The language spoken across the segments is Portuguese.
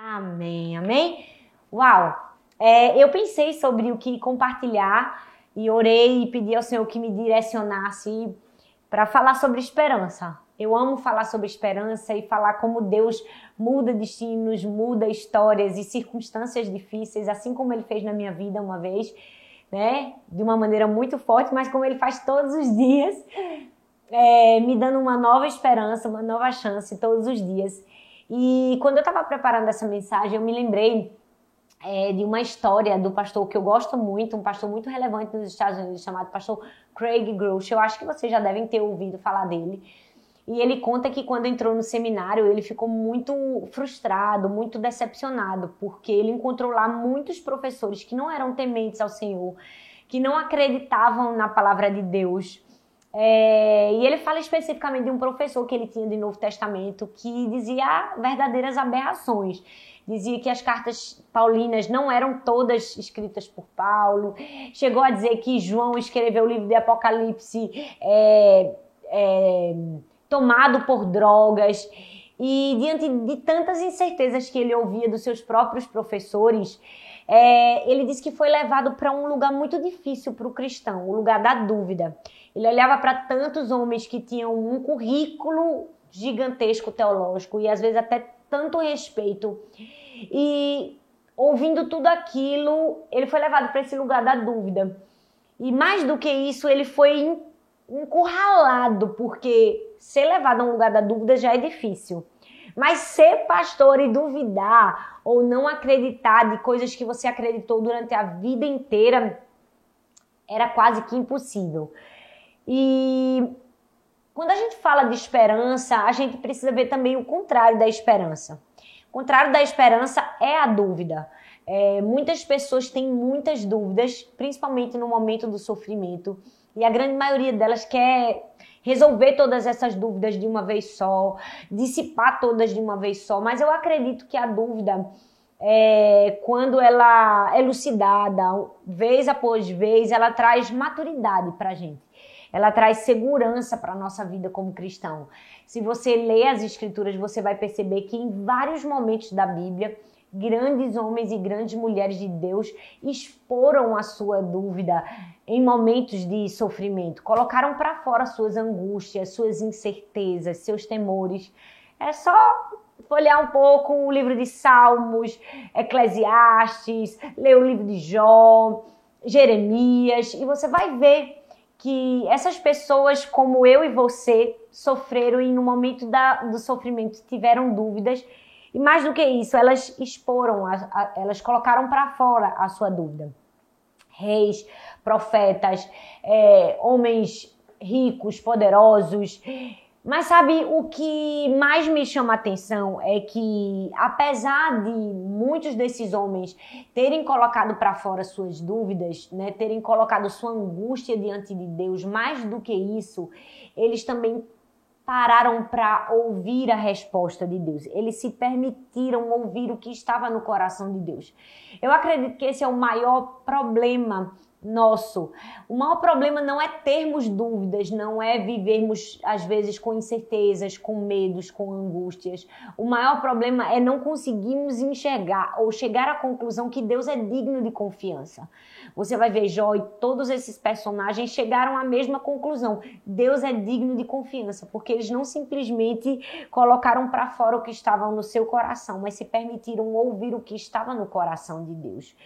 Amém, amém? Uau! É, eu pensei sobre o que compartilhar e orei e pedi ao Senhor que me direcionasse para falar sobre esperança. Eu amo falar sobre esperança e falar como Deus muda destinos, muda histórias e circunstâncias difíceis, assim como Ele fez na minha vida uma vez, né? De uma maneira muito forte, mas como Ele faz todos os dias, é, me dando uma nova esperança, uma nova chance todos os dias. E quando eu estava preparando essa mensagem, eu me lembrei é, de uma história do pastor que eu gosto muito, um pastor muito relevante nos Estados Unidos, chamado pastor Craig Groeschel. Eu acho que vocês já devem ter ouvido falar dele. E ele conta que quando entrou no seminário, ele ficou muito frustrado, muito decepcionado, porque ele encontrou lá muitos professores que não eram tementes ao Senhor, que não acreditavam na palavra de Deus. É, e ele fala especificamente de um professor que ele tinha de Novo Testamento que dizia verdadeiras aberrações. Dizia que as cartas paulinas não eram todas escritas por Paulo. Chegou a dizer que João escreveu o livro de Apocalipse é, é, tomado por drogas. E diante de tantas incertezas que ele ouvia dos seus próprios professores, é, ele disse que foi levado para um lugar muito difícil para o cristão, o lugar da dúvida. Ele olhava para tantos homens que tinham um currículo gigantesco teológico e às vezes até tanto respeito. E ouvindo tudo aquilo, ele foi levado para esse lugar da dúvida. E mais do que isso, ele foi encurralado, porque ser levado a um lugar da dúvida já é difícil. Mas ser pastor e duvidar ou não acreditar de coisas que você acreditou durante a vida inteira era quase que impossível. E quando a gente fala de esperança, a gente precisa ver também o contrário da esperança. O contrário da esperança é a dúvida. É, muitas pessoas têm muitas dúvidas, principalmente no momento do sofrimento, e a grande maioria delas quer resolver todas essas dúvidas de uma vez só, dissipar todas de uma vez só. Mas eu acredito que a dúvida, é, quando ela é elucidada, vez após vez, ela traz maturidade para a gente ela traz segurança para a nossa vida como cristão. Se você lê as escrituras, você vai perceber que em vários momentos da Bíblia, grandes homens e grandes mulheres de Deus exporam a sua dúvida em momentos de sofrimento, colocaram para fora suas angústias, suas incertezas, seus temores. É só folhear um pouco o livro de Salmos, Eclesiastes, ler o livro de Jó, Jeremias, e você vai ver que essas pessoas como eu e você sofreram e no momento da, do sofrimento tiveram dúvidas e mais do que isso elas exporam, a, a, elas colocaram para fora a sua dúvida. Reis, profetas, é, homens ricos, poderosos, mas sabe o que mais me chama a atenção é que, apesar de muitos desses homens terem colocado para fora suas dúvidas, né, terem colocado sua angústia diante de Deus, mais do que isso, eles também pararam para ouvir a resposta de Deus. Eles se permitiram ouvir o que estava no coração de Deus. Eu acredito que esse é o maior problema nosso. O maior problema não é termos dúvidas, não é vivermos às vezes com incertezas, com medos, com angústias. O maior problema é não conseguirmos enxergar ou chegar à conclusão que Deus é digno de confiança. Você vai ver Jó e todos esses personagens chegaram à mesma conclusão. Deus é digno de confiança, porque eles não simplesmente colocaram para fora o que estava no seu coração, mas se permitiram ouvir o que estava no coração de Deus.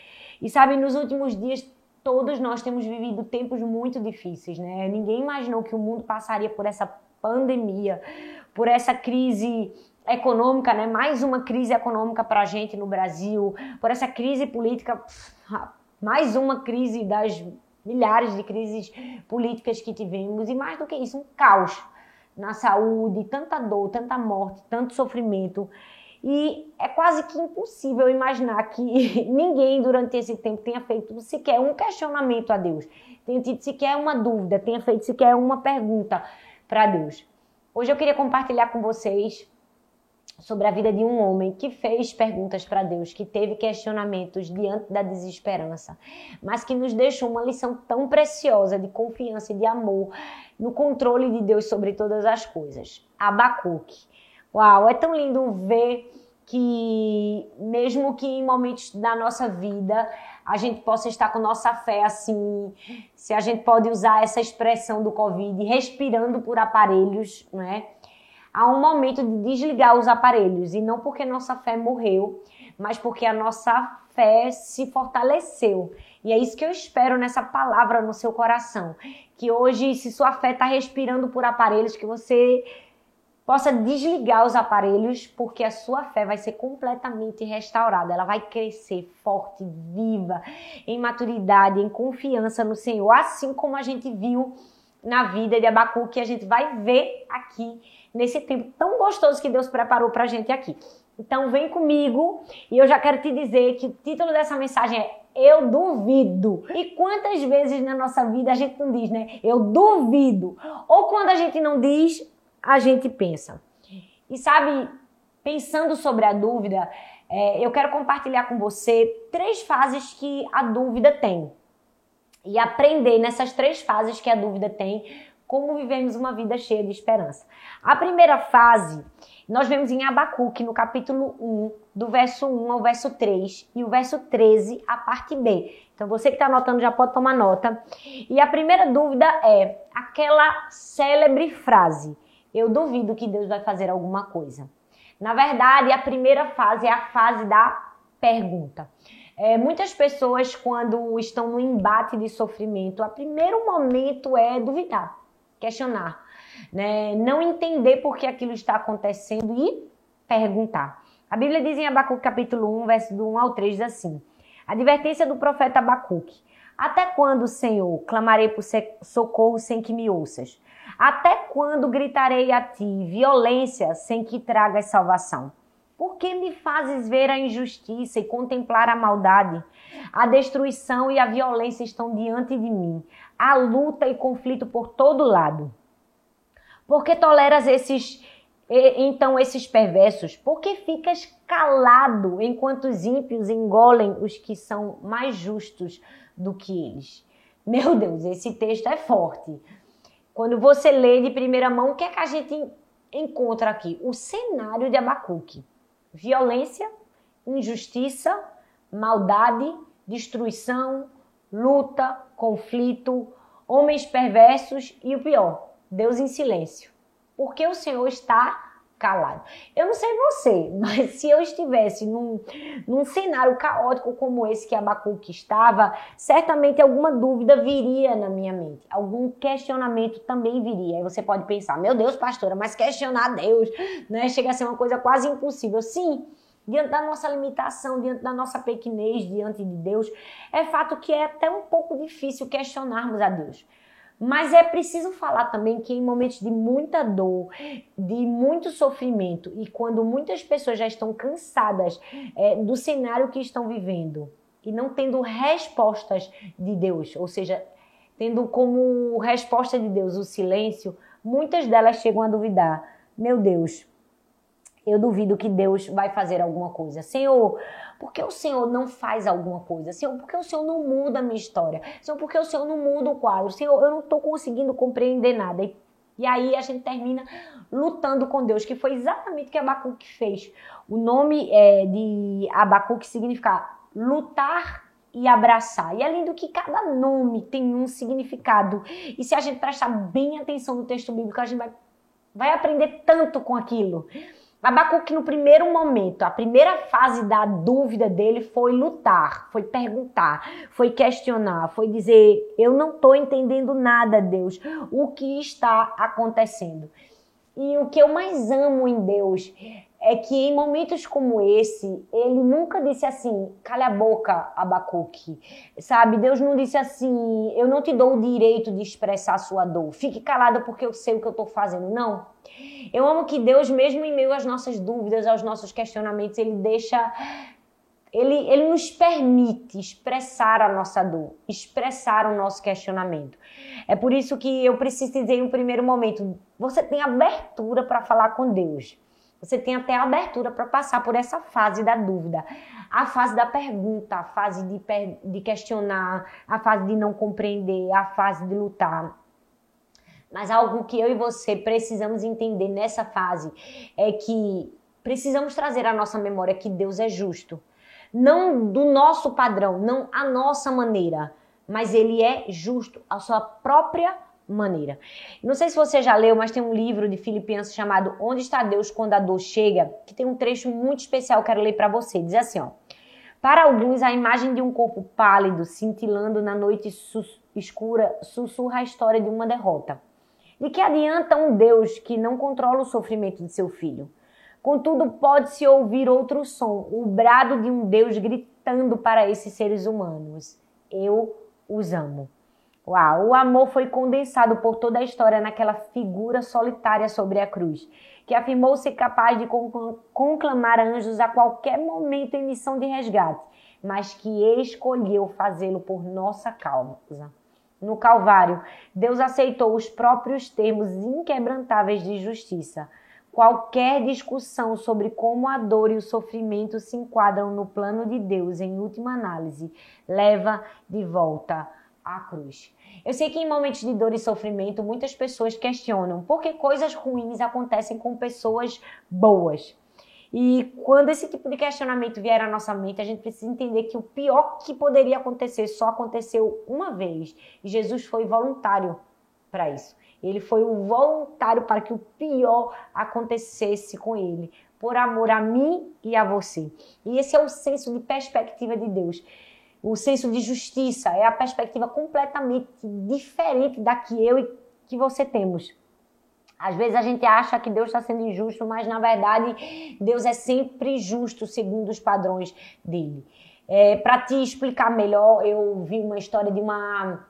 E sabe, nos últimos dias todos nós temos vivido tempos muito difíceis, né? Ninguém imaginou que o mundo passaria por essa pandemia, por essa crise econômica, né? Mais uma crise econômica para a gente no Brasil, por essa crise política, mais uma crise das milhares de crises políticas que tivemos e mais do que isso, um caos na saúde, tanta dor, tanta morte, tanto sofrimento. E é quase que impossível imaginar que ninguém durante esse tempo tenha feito sequer um questionamento a Deus, tenha tido sequer uma dúvida, tenha feito sequer uma pergunta para Deus. Hoje eu queria compartilhar com vocês sobre a vida de um homem que fez perguntas para Deus, que teve questionamentos diante da desesperança, mas que nos deixou uma lição tão preciosa de confiança e de amor no controle de Deus sobre todas as coisas. Abacuque. Uau, é tão lindo ver que mesmo que em momentos da nossa vida a gente possa estar com nossa fé assim, se a gente pode usar essa expressão do Covid, respirando por aparelhos, né? Há um momento de desligar os aparelhos e não porque nossa fé morreu, mas porque a nossa fé se fortaleceu. E é isso que eu espero nessa palavra no seu coração. Que hoje, se sua fé está respirando por aparelhos, que você possa desligar os aparelhos, porque a sua fé vai ser completamente restaurada. Ela vai crescer forte, viva, em maturidade, em confiança no Senhor, assim como a gente viu na vida de Abacu, que a gente vai ver aqui nesse tempo tão gostoso que Deus preparou para a gente aqui. Então vem comigo e eu já quero te dizer que o título dessa mensagem é Eu duvido. E quantas vezes na nossa vida a gente não diz, né? Eu duvido. Ou quando a gente não diz, a gente pensa. E sabe, pensando sobre a dúvida, é, eu quero compartilhar com você três fases que a dúvida tem. E aprender nessas três fases que a dúvida tem, como vivemos uma vida cheia de esperança. A primeira fase, nós vemos em Abacuque, no capítulo 1, do verso 1 ao verso 3, e o verso 13, a parte B. Então, você que está anotando já pode tomar nota. E a primeira dúvida é aquela célebre frase: eu duvido que Deus vai fazer alguma coisa. Na verdade, a primeira fase é a fase da pergunta. É, muitas pessoas, quando estão no embate de sofrimento, o primeiro momento é duvidar, questionar, né? não entender por que aquilo está acontecendo e perguntar. A Bíblia diz em Abacuque capítulo 1, verso do 1 ao 3, diz assim, advertência do profeta Abacuque, até quando, Senhor, clamarei por socorro sem que me ouças? Até quando gritarei a ti violência sem que tragas salvação? Por que me fazes ver a injustiça e contemplar a maldade? A destruição e a violência estão diante de mim. Há luta e conflito por todo lado. Por que toleras esses então esses perversos? Por que ficas calado enquanto os ímpios engolem os que são mais justos do que eles? Meu Deus, esse texto é forte. Quando você lê de primeira mão, o que é que a gente encontra aqui? O cenário de Abacuque: violência, injustiça, maldade, destruição, luta, conflito, homens perversos e o pior, Deus em silêncio. Porque o Senhor está calado. Eu não sei você, mas se eu estivesse num, num cenário caótico como esse que Abacuque estava, certamente alguma dúvida viria na minha mente, algum questionamento também viria. Aí você pode pensar, meu Deus, pastora, mas questionar Deus, né? Chega a ser uma coisa quase impossível. Sim, diante da nossa limitação, diante da nossa pequenez diante de Deus, é fato que é até um pouco difícil questionarmos a Deus. Mas é preciso falar também que em momentos de muita dor, de muito sofrimento e quando muitas pessoas já estão cansadas é, do cenário que estão vivendo e não tendo respostas de Deus, ou seja, tendo como resposta de Deus o silêncio, muitas delas chegam a duvidar: meu Deus, eu duvido que Deus vai fazer alguma coisa. Senhor, por que o Senhor não faz alguma coisa? Senhor, por que o Senhor não muda a minha história? Senhor, por que o Senhor não muda o quadro? Senhor, eu não estou conseguindo compreender nada. E, e aí a gente termina lutando com Deus, que foi exatamente o que Abacuque fez. O nome é, de Abacuque significa lutar e abraçar. E além do que cada nome tem um significado. E se a gente prestar bem atenção no texto bíblico, a gente vai, vai aprender tanto com aquilo. Abacuque, no primeiro momento, a primeira fase da dúvida dele foi lutar, foi perguntar, foi questionar, foi dizer: Eu não estou entendendo nada, Deus, o que está acontecendo. E o que eu mais amo em Deus é que em momentos como esse, ele nunca disse assim, cala a boca, Abacuque. Sabe, Deus não disse assim, eu não te dou o direito de expressar a sua dor. Fique calada porque eu sei o que eu estou fazendo. Não. Eu amo que Deus, mesmo em meio às nossas dúvidas, aos nossos questionamentos, ele deixa ele, ele nos permite expressar a nossa dor, expressar o nosso questionamento. É por isso que eu em um primeiro momento: você tem abertura para falar com Deus. Você tem até abertura para passar por essa fase da dúvida, a fase da pergunta, a fase de, de questionar, a fase de não compreender, a fase de lutar. Mas algo que eu e você precisamos entender nessa fase é que precisamos trazer à nossa memória que Deus é justo. Não do nosso padrão, não a nossa maneira, mas ele é justo a sua própria maneira. Não sei se você já leu, mas tem um livro de Filipenses chamado Onde está Deus quando a dor chega, que tem um trecho muito especial, quero ler para você. Diz assim, ó: Para alguns a imagem de um corpo pálido cintilando na noite escura sussurra a história de uma derrota. De que adianta um Deus que não controla o sofrimento de seu filho? Contudo, pode-se ouvir outro som, o brado de um Deus gritando para esses seres humanos: Eu os amo. Uau, o amor foi condensado por toda a história naquela figura solitária sobre a cruz, que afirmou ser capaz de conclamar anjos a qualquer momento em missão de resgate, mas que escolheu fazê-lo por nossa causa. No Calvário, Deus aceitou os próprios termos inquebrantáveis de justiça Qualquer discussão sobre como a dor e o sofrimento se enquadram no plano de Deus, em última análise, leva de volta à cruz. Eu sei que em momentos de dor e sofrimento, muitas pessoas questionam por que coisas ruins acontecem com pessoas boas. E quando esse tipo de questionamento vier à nossa mente, a gente precisa entender que o pior que poderia acontecer só aconteceu uma vez. E Jesus foi voluntário para isso. Ele foi o voluntário para que o pior acontecesse com ele, por amor a mim e a você. E esse é o senso de perspectiva de Deus. O senso de justiça é a perspectiva completamente diferente da que eu e que você temos. Às vezes a gente acha que Deus está sendo injusto, mas na verdade Deus é sempre justo segundo os padrões dele. É, Para te explicar melhor, eu vi uma história de uma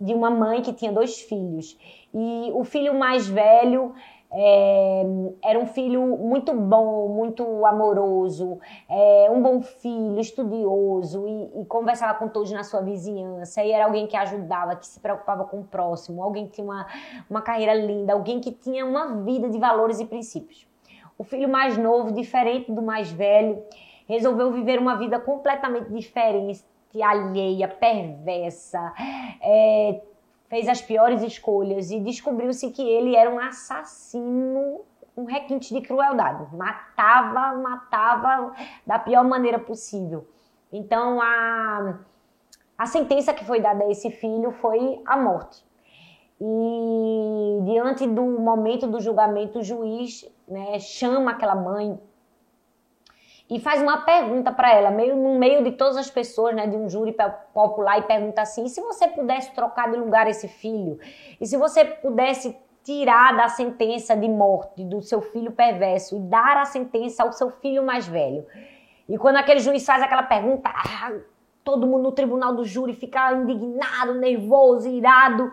de uma mãe que tinha dois filhos. E o filho mais velho é, era um filho muito bom, muito amoroso, é, um bom filho, estudioso e, e, conversava com todos na sua vizinhança. E era alguém que ajudava, que se preocupava com o próximo, alguém que tinha uma, uma carreira linda, alguém que tinha uma vida de valores e princípios. O filho mais novo, diferente do mais velho, resolveu viver uma vida completamente diferente, alheia, perversa, é, fez as piores escolhas e descobriu-se que ele era um assassino, um requinte de crueldade. Matava, matava da pior maneira possível. Então a, a sentença que foi dada a esse filho foi a morte. E diante do momento do julgamento, o juiz né, chama aquela mãe e faz uma pergunta para ela, meio no meio de todas as pessoas, né, de um júri popular, e pergunta assim: e se você pudesse trocar de lugar esse filho? E se você pudesse tirar da sentença de morte do seu filho perverso e dar a sentença ao seu filho mais velho? E quando aquele juiz faz aquela pergunta, ah, todo mundo no tribunal do júri fica indignado, nervoso, irado.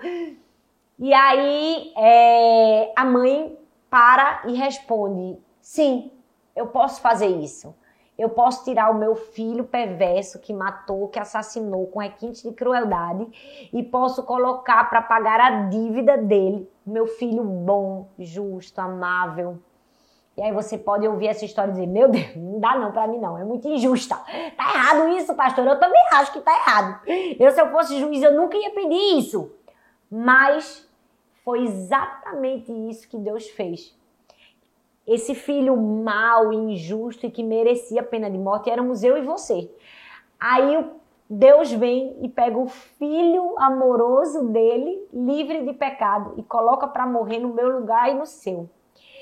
E aí é, a mãe para e responde: sim, eu posso fazer isso. Eu posso tirar o meu filho perverso que matou, que assassinou com requinte de crueldade e posso colocar para pagar a dívida dele, meu filho bom, justo, amável. E aí você pode ouvir essa história e dizer: "Meu Deus, não dá não para mim não, é muito injusta". Tá errado isso, pastor. Eu também acho que tá errado. Eu se eu fosse juiz, eu nunca ia pedir isso. Mas foi exatamente isso que Deus fez esse filho mau, injusto e que merecia a pena de morte éramos eu e você. Aí Deus vem e pega o filho amoroso dele, livre de pecado, e coloca para morrer no meu lugar e no seu.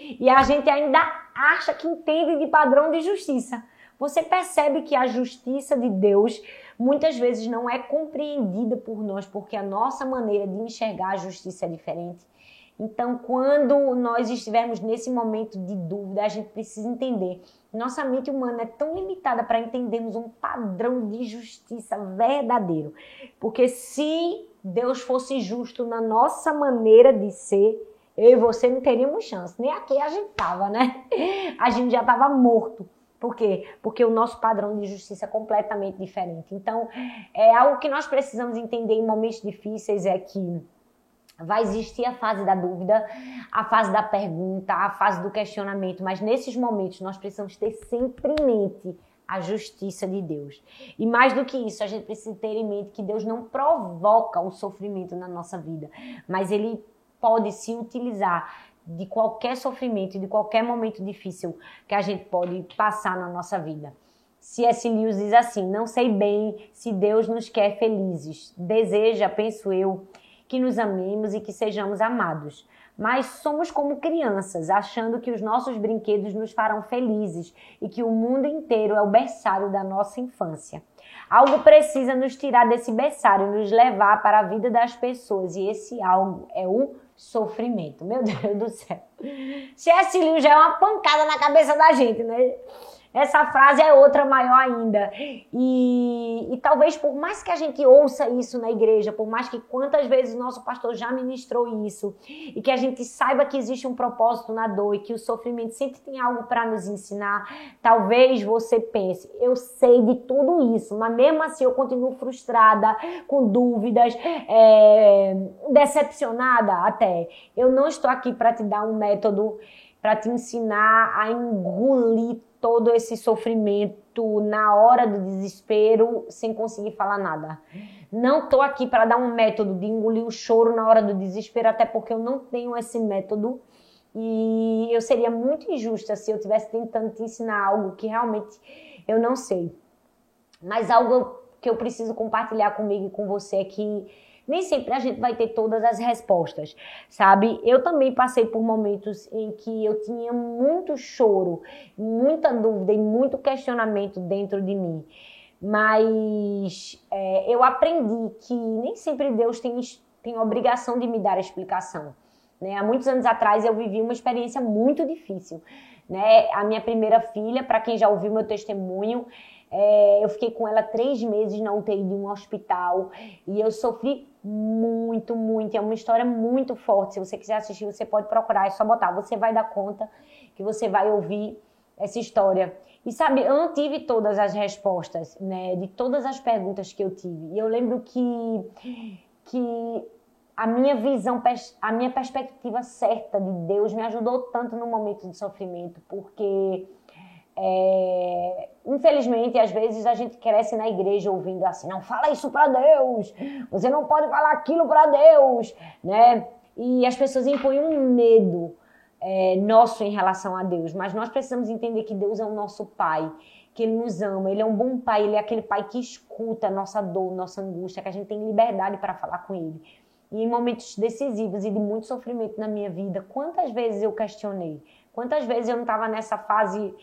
E a gente ainda acha que entende de padrão de justiça. Você percebe que a justiça de Deus muitas vezes não é compreendida por nós, porque a nossa maneira de enxergar a justiça é diferente. Então, quando nós estivermos nesse momento de dúvida, a gente precisa entender. Nossa mente humana é tão limitada para entendermos um padrão de justiça verdadeiro. Porque se Deus fosse justo na nossa maneira de ser, eu e você não teríamos chance. Nem aqui a gente tava, né? A gente já estava morto. Por quê? Porque o nosso padrão de justiça é completamente diferente. Então, é algo que nós precisamos entender em momentos difíceis é que Vai existir a fase da dúvida, a fase da pergunta, a fase do questionamento, mas nesses momentos nós precisamos ter sempre em mente a justiça de Deus. E mais do que isso, a gente precisa ter em mente que Deus não provoca o sofrimento na nossa vida, mas ele pode se utilizar de qualquer sofrimento, de qualquer momento difícil que a gente pode passar na nossa vida. C.S. Lewis diz assim: Não sei bem se Deus nos quer felizes. Deseja, penso eu, que nos amemos e que sejamos amados. Mas somos como crianças, achando que os nossos brinquedos nos farão felizes e que o mundo inteiro é o berçário da nossa infância. Algo precisa nos tirar desse berçário, nos levar para a vida das pessoas, e esse algo é o sofrimento. Meu Deus do céu. Lewis já é uma pancada na cabeça da gente, né? Essa frase é outra maior ainda. E, e, talvez por mais que a gente ouça isso na igreja, por mais que quantas vezes o nosso pastor já ministrou isso, e que a gente saiba que existe um propósito na dor e que o sofrimento sempre tem algo para nos ensinar, talvez você pense, eu sei de tudo isso, mas mesmo assim eu continuo frustrada, com dúvidas, é, decepcionada até. Eu não estou aqui para te dar um método para te ensinar a engolir todo esse sofrimento na hora do desespero sem conseguir falar nada. Não tô aqui para dar um método de engolir o choro na hora do desespero, até porque eu não tenho esse método. E eu seria muito injusta se eu estivesse tentando te ensinar algo que realmente eu não sei. Mas algo que eu preciso compartilhar comigo e com você é que nem sempre a gente vai ter todas as respostas, sabe? Eu também passei por momentos em que eu tinha muito choro, muita dúvida e muito questionamento dentro de mim. Mas é, eu aprendi que nem sempre Deus tem, tem obrigação de me dar a explicação. Né? Há muitos anos atrás eu vivi uma experiência muito difícil. Né? A minha primeira filha, para quem já ouviu meu testemunho, é, eu fiquei com ela três meses na UTI de um hospital e eu sofri muito, muito. É uma história muito forte. Se você quiser assistir, você pode procurar, é só botar. Você vai dar conta que você vai ouvir essa história. E sabe, eu não tive todas as respostas, né, de todas as perguntas que eu tive. E eu lembro que que a minha visão, a minha perspectiva certa de Deus me ajudou tanto no momento de sofrimento, porque é, infelizmente, às vezes a gente cresce na igreja ouvindo assim: não fala isso para Deus, você não pode falar aquilo para Deus, né? E as pessoas impõem um medo é, nosso em relação a Deus, mas nós precisamos entender que Deus é o nosso Pai, que Ele nos ama, Ele é um bom Pai, Ele é aquele Pai que escuta a nossa dor, nossa angústia, que a gente tem liberdade para falar com Ele. E em momentos decisivos e de muito sofrimento na minha vida, quantas vezes eu questionei? Quantas vezes eu não estava nessa fase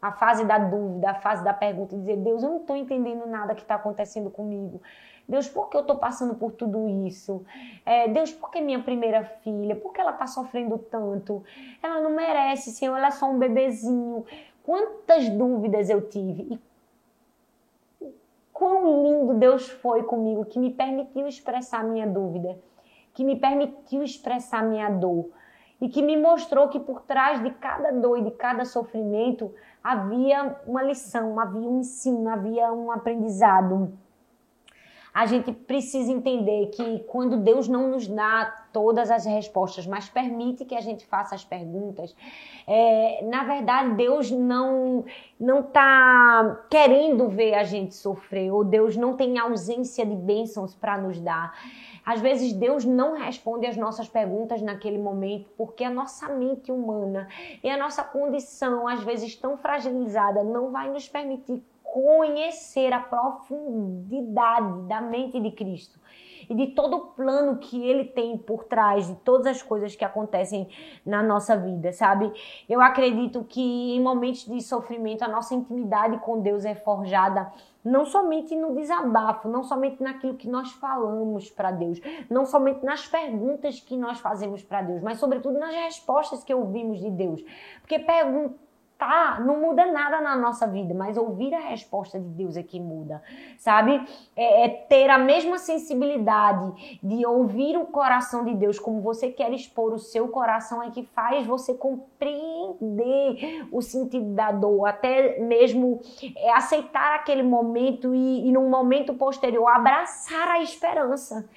a fase da dúvida, a fase da pergunta, dizer, Deus, eu não estou entendendo nada que está acontecendo comigo. Deus, por que eu estou passando por tudo isso? É, Deus, por que minha primeira filha? Por que ela está sofrendo tanto? Ela não merece, Senhor, ela é só um bebezinho. Quantas dúvidas eu tive e quão lindo Deus foi comigo, que me permitiu expressar minha dúvida, que me permitiu expressar minha dor e que me mostrou que por trás de cada dor e de cada sofrimento havia uma lição, havia um ensino, havia um aprendizado. A gente precisa entender que quando Deus não nos dá todas as respostas, mas permite que a gente faça as perguntas, é, na verdade Deus não não está querendo ver a gente sofrer, ou Deus não tem ausência de bênçãos para nos dar. Às vezes Deus não responde às nossas perguntas naquele momento porque a nossa mente humana e a nossa condição, às vezes tão fragilizada, não vai nos permitir conhecer a profundidade da mente de Cristo e de todo o plano que ele tem por trás de todas as coisas que acontecem na nossa vida, sabe? Eu acredito que em momentos de sofrimento a nossa intimidade com Deus é forjada não somente no desabafo, não somente naquilo que nós falamos para Deus, não somente nas perguntas que nós fazemos para Deus, mas sobretudo nas respostas que ouvimos de Deus. Porque perguntar tá, não muda nada na nossa vida, mas ouvir a resposta de Deus é que muda, sabe? É, é, ter a mesma sensibilidade de ouvir o coração de Deus como você quer expor o seu coração é que faz você compreender o sentido da dor, até mesmo é, aceitar aquele momento e, e num momento posterior abraçar a esperança.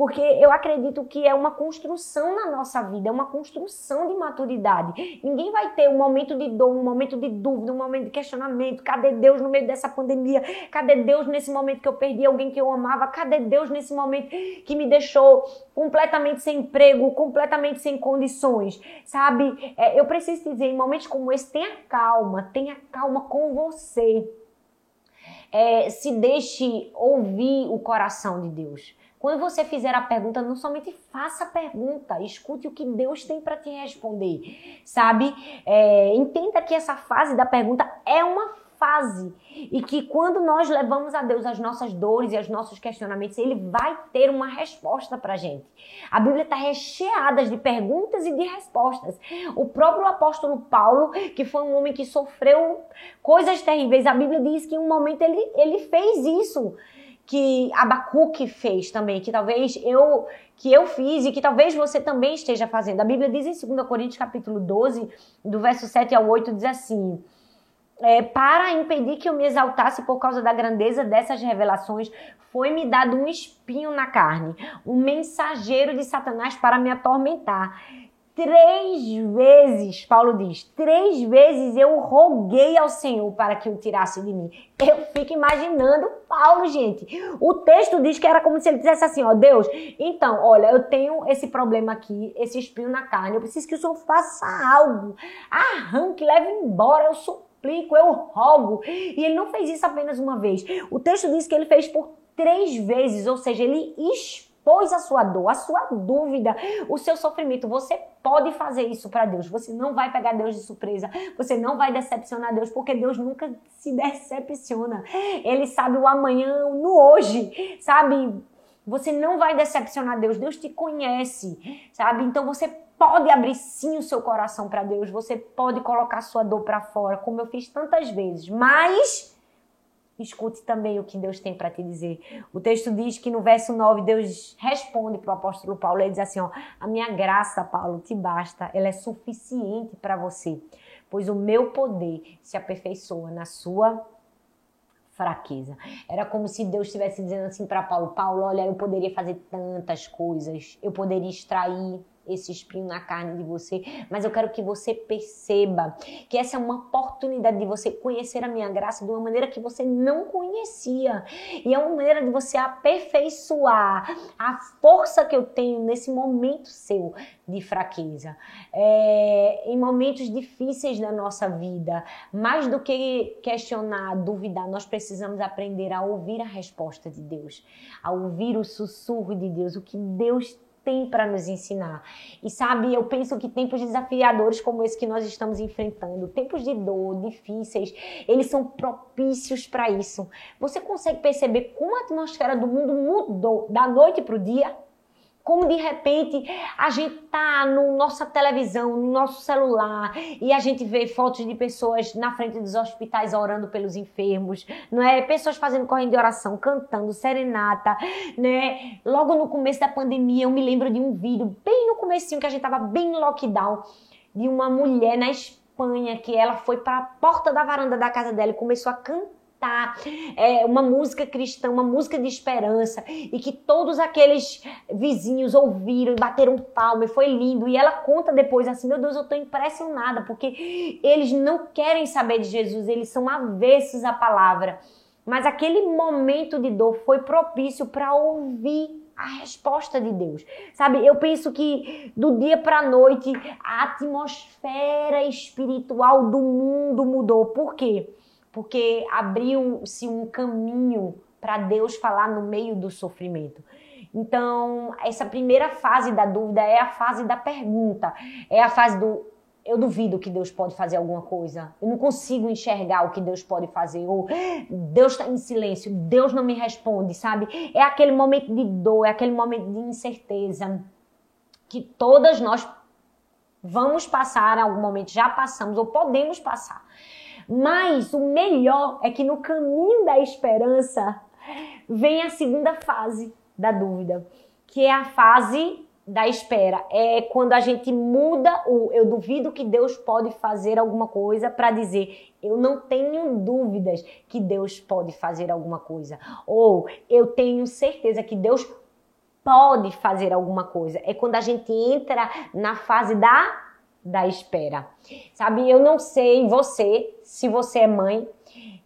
Porque eu acredito que é uma construção na nossa vida, é uma construção de maturidade. Ninguém vai ter um momento de dor, um momento de dúvida, um momento de questionamento. Cadê Deus no meio dessa pandemia? Cadê Deus nesse momento que eu perdi alguém que eu amava? Cadê Deus nesse momento que me deixou completamente sem emprego, completamente sem condições? Sabe? É, eu preciso dizer, em momentos como esse, tenha calma, tenha calma com você. É, se deixe ouvir o coração de Deus. Quando você fizer a pergunta, não somente faça a pergunta, escute o que Deus tem para te responder, sabe? É, entenda que essa fase da pergunta é uma fase e que quando nós levamos a Deus as nossas dores e os nossos questionamentos, Ele vai ter uma resposta para gente. A Bíblia está recheada de perguntas e de respostas. O próprio apóstolo Paulo, que foi um homem que sofreu coisas terríveis, a Bíblia diz que em um momento ele, ele fez isso que Abacuque fez também, que talvez eu que eu fiz e que talvez você também esteja fazendo. A Bíblia diz em 2 Coríntios capítulo 12, do verso 7 ao 8, diz assim: é, para impedir que eu me exaltasse por causa da grandeza dessas revelações, foi-me dado um espinho na carne, um mensageiro de Satanás para me atormentar. Três vezes, Paulo diz, três vezes eu roguei ao Senhor para que o tirasse de mim. Eu fico imaginando Paulo, gente. O texto diz que era como se ele dissesse assim: Ó, Deus, então, olha, eu tenho esse problema aqui, esse espinho na carne, eu preciso que o Senhor faça algo. Arranque, leve embora, eu suplico, eu rogo. E ele não fez isso apenas uma vez. O texto diz que ele fez por três vezes, ou seja, ele expôs expôs a sua dor, a sua dúvida, o seu sofrimento. Você pode fazer isso para Deus. Você não vai pegar Deus de surpresa. Você não vai decepcionar Deus, porque Deus nunca se decepciona. Ele sabe o amanhã, no hoje, sabe? Você não vai decepcionar Deus. Deus te conhece, sabe? Então você pode abrir sim o seu coração para Deus. Você pode colocar sua dor para fora, como eu fiz tantas vezes. Mas escute também o que Deus tem para te dizer. O texto diz que no verso 9 Deus responde para o apóstolo Paulo, ele diz assim, ó, a minha graça, Paulo, te basta, ela é suficiente para você, pois o meu poder se aperfeiçoa na sua fraqueza. Era como se Deus estivesse dizendo assim para Paulo, Paulo, olha, eu poderia fazer tantas coisas, eu poderia extrair esse espinho na carne de você, mas eu quero que você perceba que essa é uma oportunidade de você conhecer a minha graça de uma maneira que você não conhecia. E é uma maneira de você aperfeiçoar a força que eu tenho nesse momento seu de fraqueza. É, em momentos difíceis da nossa vida, mais do que questionar, duvidar, nós precisamos aprender a ouvir a resposta de Deus, a ouvir o sussurro de Deus, o que Deus tem para nos ensinar. E sabe, eu penso que tempos desafiadores como esse que nós estamos enfrentando, tempos de dor, difíceis, eles são propícios para isso. Você consegue perceber como a atmosfera do mundo mudou da noite para o dia? Como de repente a gente tá no nossa televisão, no nosso celular e a gente vê fotos de pessoas na frente dos hospitais orando pelos enfermos, não é? Pessoas fazendo corrente de oração, cantando serenata, né? Logo no começo da pandemia, eu me lembro de um vídeo bem no comecinho que a gente tava bem lockdown de uma mulher na Espanha que ela foi para a porta da varanda da casa dela e começou a cantar cantar é, uma música cristã, uma música de esperança, e que todos aqueles vizinhos ouviram e bateram palma, e foi lindo. E ela conta depois assim: Meu Deus, eu estou impressionada, porque eles não querem saber de Jesus, eles são avessos à palavra. Mas aquele momento de dor foi propício para ouvir a resposta de Deus. Sabe, eu penso que do dia para a noite a atmosfera espiritual do mundo mudou. Por quê? Porque abriu-se um caminho para Deus falar no meio do sofrimento. Então, essa primeira fase da dúvida é a fase da pergunta, é a fase do eu duvido que Deus pode fazer alguma coisa. Eu não consigo enxergar o que Deus pode fazer. Ou Deus está em silêncio, Deus não me responde, sabe? É aquele momento de dor, é aquele momento de incerteza que todas nós vamos passar em algum momento, já passamos ou podemos passar. Mas o melhor é que no caminho da esperança vem a segunda fase da dúvida, que é a fase da espera. É quando a gente muda o eu duvido que Deus pode fazer alguma coisa para dizer eu não tenho dúvidas que Deus pode fazer alguma coisa. Ou eu tenho certeza que Deus pode fazer alguma coisa. É quando a gente entra na fase da da espera. Sabe, eu não sei você, se você é mãe,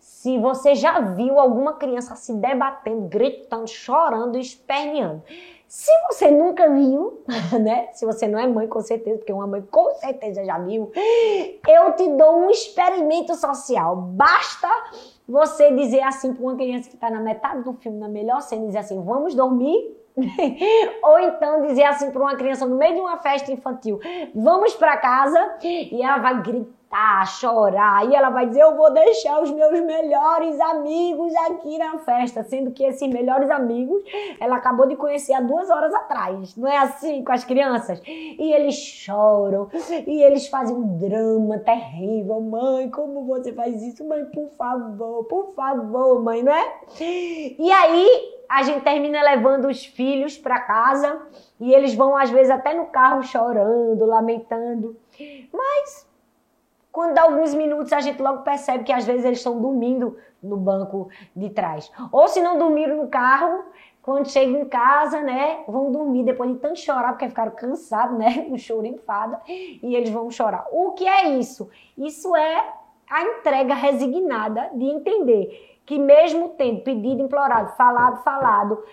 se você já viu alguma criança se debatendo, gritando, chorando, esperneando. Se você nunca viu, né? Se você não é mãe, com certeza, porque uma mãe com certeza já viu, eu te dou um experimento social. Basta você dizer assim para uma criança que está na metade do filme, na melhor cena, dizer assim: vamos dormir Ou então dizer assim para uma criança no meio de uma festa infantil: vamos para casa, e ela vai gritar, chorar, e ela vai dizer: eu vou deixar os meus melhores amigos aqui na festa, sendo que esses melhores amigos ela acabou de conhecer há duas horas atrás. Não é assim com as crianças? E eles choram, e eles fazem um drama terrível: mãe, como você faz isso? Mãe, por favor, por favor, mãe, não é? E aí a gente termina levando os filhos para casa e eles vão às vezes até no carro chorando, lamentando. Mas quando dá alguns minutos a gente logo percebe que às vezes eles estão dormindo no banco de trás. Ou se não dormiram no carro, quando chegam em casa, né, vão dormir depois de tanto chorar porque ficaram cansados, né, o choro enfada e eles vão chorar. O que é isso? Isso é a entrega resignada de entender que mesmo tendo pedido, implorado, falado, falado,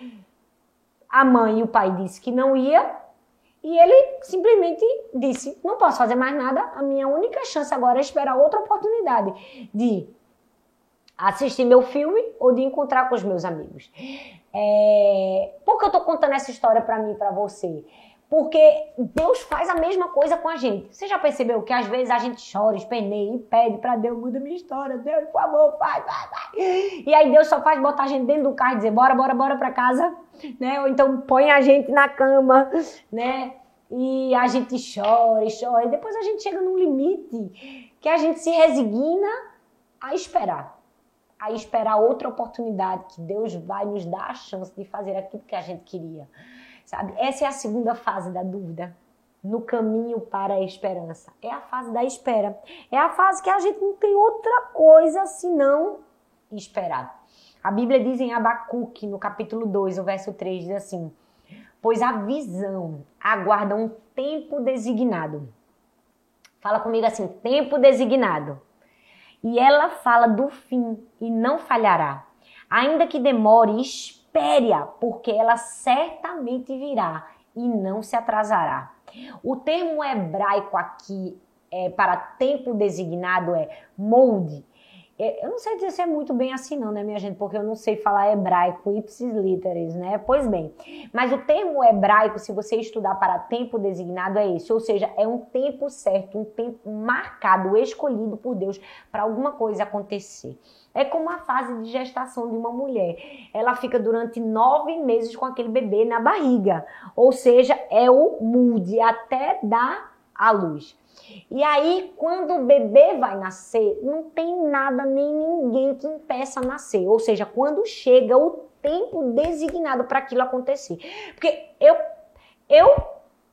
a mãe e o pai disse que não ia, e ele simplesmente disse: não posso fazer mais nada, a minha única chance agora é esperar outra oportunidade de assistir meu filme ou de encontrar com os meus amigos. É... Por que eu estou contando essa história para mim para você? Porque Deus faz a mesma coisa com a gente. Você já percebeu que às vezes a gente chora, esperneia e pede para Deus, muda minha história, Deus, por favor, vai, vai, vai. E aí Deus só faz botar a gente dentro do carro e dizer, bora, bora, bora para casa, né? Ou então põe a gente na cama, né? E a gente chora chora. E depois a gente chega num limite que a gente se resigna a esperar. A esperar outra oportunidade que Deus vai nos dar a chance de fazer aquilo que a gente queria sabe? Essa é a segunda fase da dúvida no caminho para a esperança. É a fase da espera. É a fase que a gente não tem outra coisa senão esperar. A Bíblia diz em Abacuque, no capítulo 2, o verso 3, diz assim: Pois a visão aguarda um tempo designado. Fala comigo assim: tempo designado. E ela fala do fim e não falhará. Ainda que demore, espere espere-a, porque ela certamente virá e não se atrasará. O termo hebraico aqui é, para tempo designado é molde. É, eu não sei dizer se é muito bem assim não, né, minha gente? Porque eu não sei falar hebraico ipsis literis, né? Pois bem, mas o termo hebraico, se você estudar para tempo designado, é esse. Ou seja, é um tempo certo, um tempo marcado, escolhido por Deus para alguma coisa acontecer. É como a fase de gestação de uma mulher. Ela fica durante nove meses com aquele bebê na barriga. Ou seja, é o mude até dar a luz. E aí, quando o bebê vai nascer, não tem nada nem ninguém que impeça nascer. Ou seja, quando chega o tempo designado para aquilo acontecer. Porque eu, eu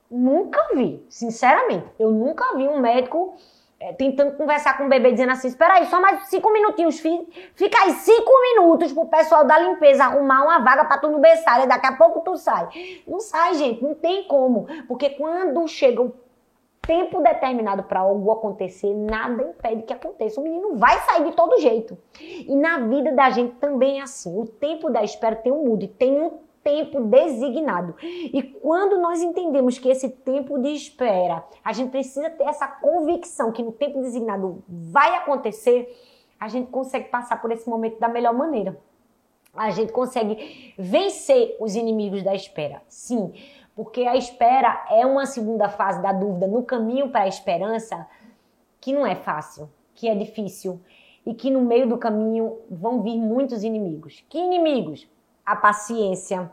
nunca vi, sinceramente, eu nunca vi um médico é, tentando conversar com o bebê, dizendo assim: espera aí, só mais cinco minutinhos. Fica aí cinco minutos pro pessoal da limpeza arrumar uma vaga pra tu no berçário, daqui a pouco tu sai. Não sai, gente, não tem como. Porque quando chega o tempo determinado para algo acontecer, nada impede que aconteça. O menino vai sair de todo jeito. E na vida da gente também é assim. O tempo da espera tem um mudo, tem um tempo designado. E quando nós entendemos que esse tempo de espera, a gente precisa ter essa convicção que no tempo designado vai acontecer, a gente consegue passar por esse momento da melhor maneira. A gente consegue vencer os inimigos da espera. Sim, porque a espera é uma segunda fase da dúvida no caminho para a esperança que não é fácil, que é difícil e que no meio do caminho vão vir muitos inimigos. Que inimigos? A paciência,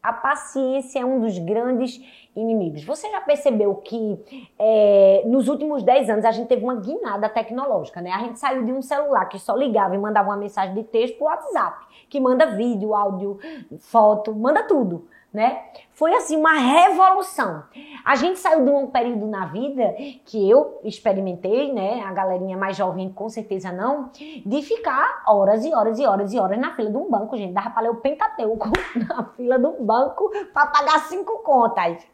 a paciência é um dos grandes inimigos. Você já percebeu que é, nos últimos 10 anos a gente teve uma guinada tecnológica, né? A gente saiu de um celular que só ligava e mandava uma mensagem de texto para o WhatsApp, que manda vídeo, áudio, foto, manda tudo. Né? Foi assim uma revolução. A gente saiu de um período na vida que eu experimentei, né? A galerinha mais jovem com certeza não, de ficar horas e horas e horas e horas na fila de um banco, gente. Dava para ler o Pentateuco na fila do banco para pagar cinco contas,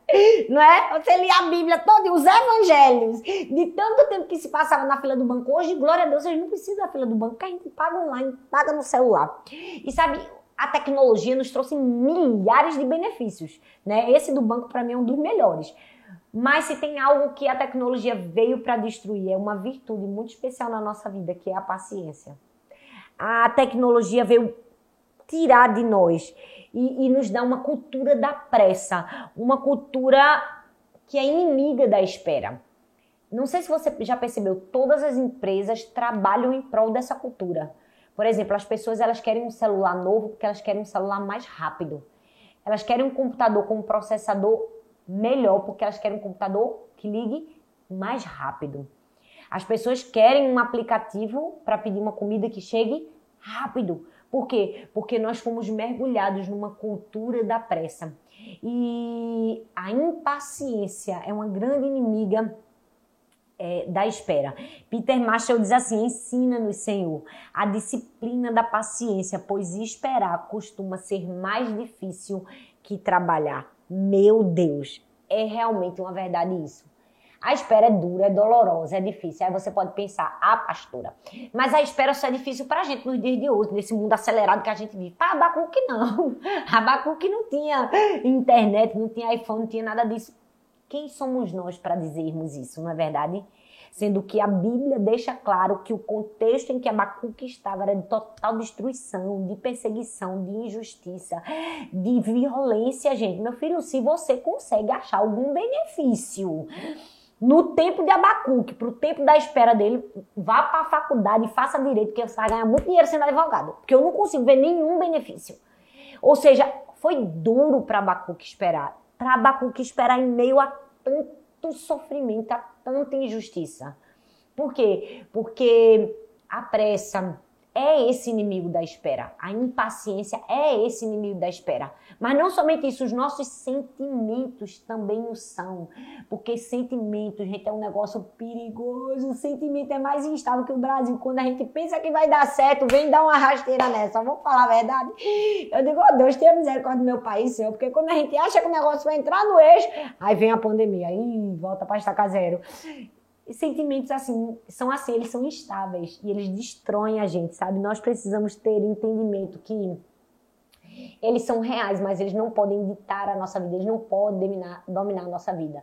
não é? Você lia a Bíblia toda, os evangelhos, de tanto tempo que se passava na fila do banco. Hoje, glória a Deus, a gente não precisa da fila do banco, a gente paga online, paga no celular. E sabe, a tecnologia nos trouxe milhares de benefícios, né? Esse do banco para mim é um dos melhores. Mas se tem algo que a tecnologia veio para destruir, é uma virtude muito especial na nossa vida, que é a paciência. A tecnologia veio tirar de nós e, e nos dar uma cultura da pressa, uma cultura que é inimiga da espera. Não sei se você já percebeu, todas as empresas trabalham em prol dessa cultura. Por exemplo, as pessoas elas querem um celular novo porque elas querem um celular mais rápido. Elas querem um computador com um processador melhor porque elas querem um computador que ligue mais rápido. As pessoas querem um aplicativo para pedir uma comida que chegue rápido. Por quê? Porque nós fomos mergulhados numa cultura da pressa. E a impaciência é uma grande inimiga é, da espera. Peter Marshall diz assim: ensina-nos, Senhor, a disciplina da paciência, pois esperar costuma ser mais difícil que trabalhar. Meu Deus, é realmente uma verdade isso. A espera é dura, é dolorosa, é difícil. Aí você pode pensar, ah, pastora, mas a espera só é difícil pra gente nos dias de hoje, nesse mundo acelerado que a gente vive. Para Abacuque não. Abacuque não tinha internet, não tinha iPhone, não tinha nada disso. Quem somos nós para dizermos isso, não é verdade? Sendo que a Bíblia deixa claro que o contexto em que Abacuque estava era de total destruição, de perseguição, de injustiça, de violência, gente. Meu filho, se você consegue achar algum benefício no tempo de Abacuque, para o tempo da espera dele, vá para a faculdade e faça direito, que você vai ganhar muito dinheiro sendo advogado. Porque eu não consigo ver nenhum benefício. Ou seja, foi duro para Abacuque esperar para Abacuque esperar em meio a tanto sofrimento, a tanta injustiça. Por quê? Porque a pressa, é esse inimigo da espera. A impaciência é esse inimigo da espera. Mas não somente isso, os nossos sentimentos também o são. Porque sentimento, gente, é um negócio perigoso. O sentimento é mais instável que o Brasil. Quando a gente pensa que vai dar certo, vem dar uma rasteira nessa. Vamos falar a verdade? Eu digo, oh, Deus tenha misericórdia do meu país, Senhor. Porque quando a gente acha que o negócio vai entrar no eixo, aí vem a pandemia. Aí volta para estacar zero. Sentimentos assim, são assim, eles são instáveis e eles destroem a gente, sabe? Nós precisamos ter entendimento que eles são reais, mas eles não podem ditar a nossa vida, eles não podem dominar, dominar a nossa vida.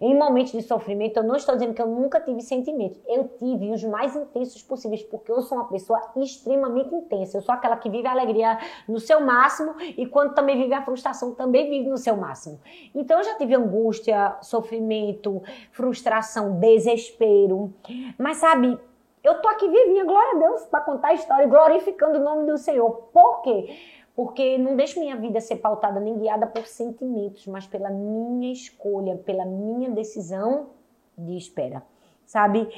Em momentos de sofrimento, eu não estou dizendo que eu nunca tive sentimentos. Eu tive os mais intensos possíveis, porque eu sou uma pessoa extremamente intensa. Eu sou aquela que vive a alegria no seu máximo e quando também vive a frustração, também vive no seu máximo. Então eu já tive angústia, sofrimento, frustração, desespero. Mas sabe, eu tô aqui vivinha, glória a Deus, para contar a história, glorificando o nome do Senhor. Por quê? Porque não deixo minha vida ser pautada nem guiada por sentimentos, mas pela minha escolha, pela minha decisão de espera. Sabe?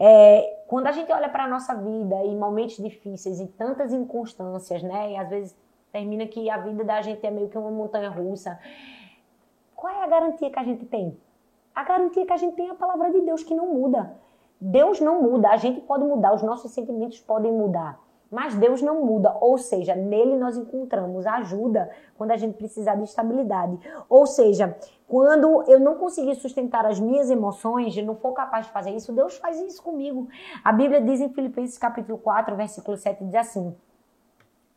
É, quando a gente olha para a nossa vida em momentos difíceis e tantas inconstâncias, né? E às vezes termina que a vida da gente é meio que uma montanha russa. Qual é a garantia que a gente tem? A garantia que a gente tem é a palavra de Deus que não muda. Deus não muda, a gente pode mudar, os nossos sentimentos podem mudar. Mas Deus não muda, ou seja, nele nós encontramos ajuda quando a gente precisar de estabilidade. Ou seja, quando eu não conseguir sustentar as minhas emoções, e não for capaz de fazer isso, Deus faz isso comigo. A Bíblia diz em Filipenses capítulo 4, versículo 7, diz assim: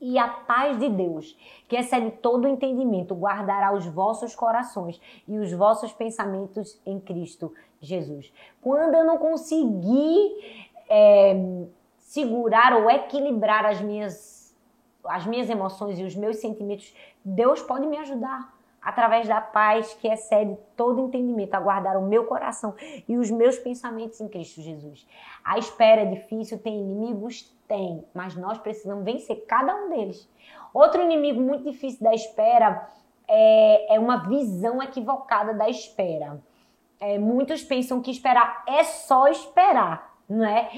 e a paz de Deus, que excede todo o entendimento, guardará os vossos corações e os vossos pensamentos em Cristo Jesus. Quando eu não conseguir é, segurar ou equilibrar as minhas, as minhas emoções e os meus sentimentos, Deus pode me ajudar através da paz que excede todo entendimento, a guardar o meu coração e os meus pensamentos em Cristo Jesus. A espera é difícil, tem inimigos? Tem, mas nós precisamos vencer cada um deles. Outro inimigo muito difícil da espera é, é uma visão equivocada da espera. É, muitos pensam que esperar é só esperar não é?